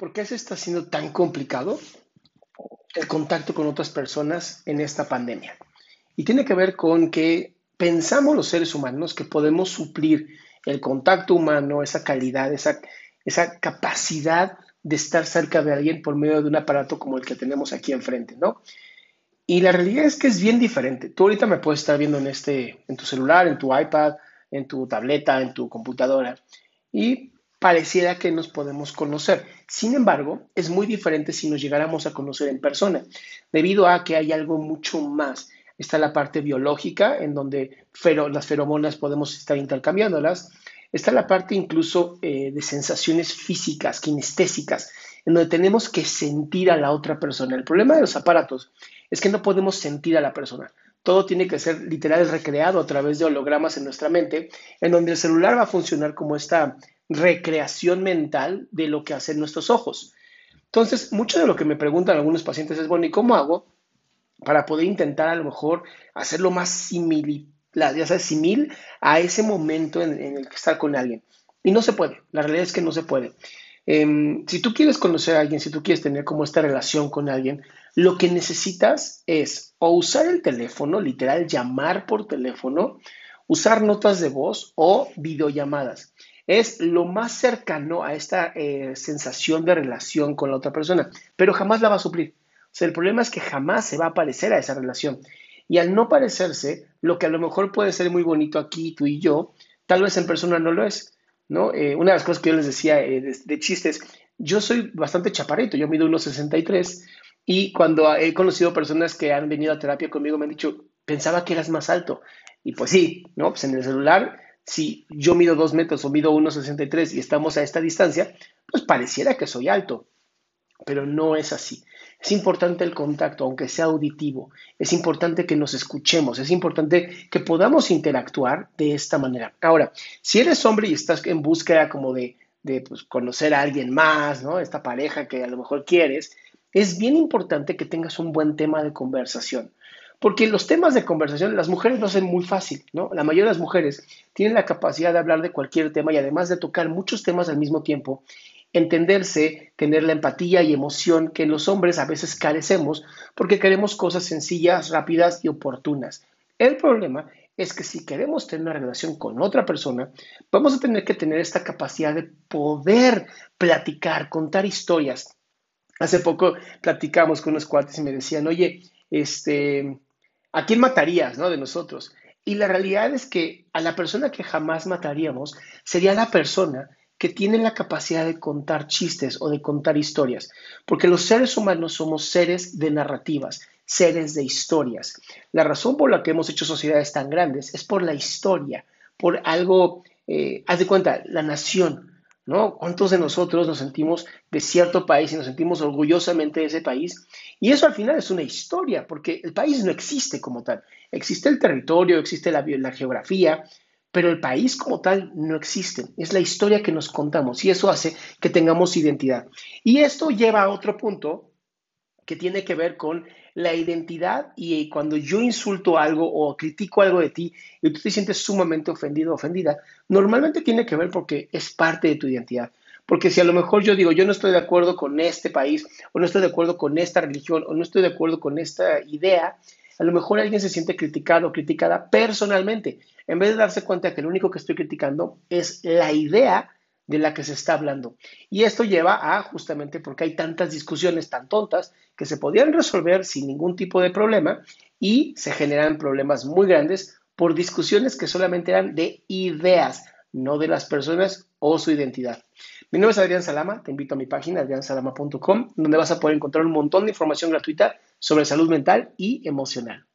¿Por qué se está haciendo tan complicado el contacto con otras personas en esta pandemia? Y tiene que ver con que pensamos los seres humanos que podemos suplir el contacto humano, esa calidad, esa, esa capacidad de estar cerca de alguien por medio de un aparato como el que tenemos aquí enfrente, ¿no? Y la realidad es que es bien diferente. Tú ahorita me puedes estar viendo en, este, en tu celular, en tu iPad, en tu tableta, en tu computadora. Y pareciera que nos podemos conocer. Sin embargo, es muy diferente si nos llegáramos a conocer en persona, debido a que hay algo mucho más. Está la parte biológica, en donde las feromonas podemos estar intercambiándolas. Está la parte incluso eh, de sensaciones físicas, kinestésicas, en donde tenemos que sentir a la otra persona. El problema de los aparatos es que no podemos sentir a la persona. Todo tiene que ser literal recreado a través de hologramas en nuestra mente, en donde el celular va a funcionar como esta recreación mental de lo que hacen nuestros ojos. Entonces, mucho de lo que me preguntan algunos pacientes es, bueno, ¿y cómo hago para poder intentar a lo mejor hacerlo más simil, ya sabes, simil a ese momento en, el que estar con alguien? Y no se puede, la realidad es que no se puede. Em, si tú quieres conocer a alguien, si tú quieres tener como esta relación con alguien, lo que necesitas es o usar el teléfono, literal, llamar por teléfono, usar notas de voz o videollamadas es lo más cercano a esta eh, sensación de relación con la otra persona, pero jamás la va a suplir. O sea, el problema es que jamás se va a parecer a esa relación. Y al no parecerse, lo que a lo mejor puede ser muy bonito aquí, tú y yo, tal vez en persona no lo es. ¿no? Eh, una de las cosas que yo les decía eh, de, de, chistes, yo soy bastante chaparrito, yo mido 1,63 y cuando he conocido personas que han venido a terapia conmigo me han dicho, pensaba que eras más alto. Y pues sí, ¿no? Pues en el celular si yo mido dos metros o mido 1,63 y estamos a esta distancia, pues pareciera que soy alto, pero no es así. Es importante el contacto, aunque sea auditivo. Es importante que nos escuchemos. Es importante que podamos interactuar de esta manera. Ahora, si eres hombre y estás en búsqueda como de, de pues, conocer a alguien más, ¿no? Esta pareja que a lo mejor quieres, es bien importante que tengas un buen tema de conversación. Porque los temas de conversación, las mujeres lo hacen muy fácil, ¿no? La mayoría de las mujeres tienen la capacidad de hablar de cualquier tema y además de tocar muchos temas al mismo tiempo, entenderse, tener la empatía y emoción que los hombres a veces carecemos porque queremos cosas sencillas, rápidas y oportunas. El problema es que si queremos tener una relación con otra persona, vamos a tener que tener esta capacidad de poder platicar, contar historias. Hace poco platicamos con unos cuates y me decían, oye, este, ¿A quién matarías, no? De nosotros. Y la realidad es que a la persona que jamás mataríamos sería la persona que tiene la capacidad de contar chistes o de contar historias, porque los seres humanos somos seres de narrativas, seres de historias. La razón por la que hemos hecho sociedades tan grandes es por la historia, por algo, eh, haz de cuenta, la nación, ¿Cuántos de nosotros nos sentimos de cierto país y nos sentimos orgullosamente de ese país? Y eso al final es una historia, porque el país no existe como tal. Existe el territorio, existe la geografía, pero el país como tal no existe. Es la historia que nos contamos y eso hace que tengamos identidad. Y esto lleva a otro punto que tiene que ver con la identidad y cuando yo insulto algo o critico algo de ti y tú te sientes sumamente ofendido o ofendida, normalmente tiene que ver porque es parte de tu identidad. Porque si a lo mejor yo digo, yo no estoy de acuerdo con este país, o no estoy de acuerdo con esta religión, o no estoy de acuerdo con esta idea, a lo mejor alguien se siente criticado o criticada personalmente, en vez de darse cuenta que lo único que estoy criticando es la idea de la que se está hablando. Y esto lleva a justamente porque hay tantas discusiones tan tontas que se podían resolver sin ningún tipo de problema y se generan problemas muy grandes por discusiones que solamente eran de ideas, no de las personas o su identidad. Mi nombre es Adrián Salama, te invito a mi página adriansalama.com, donde vas a poder encontrar un montón de información gratuita sobre salud mental y emocional.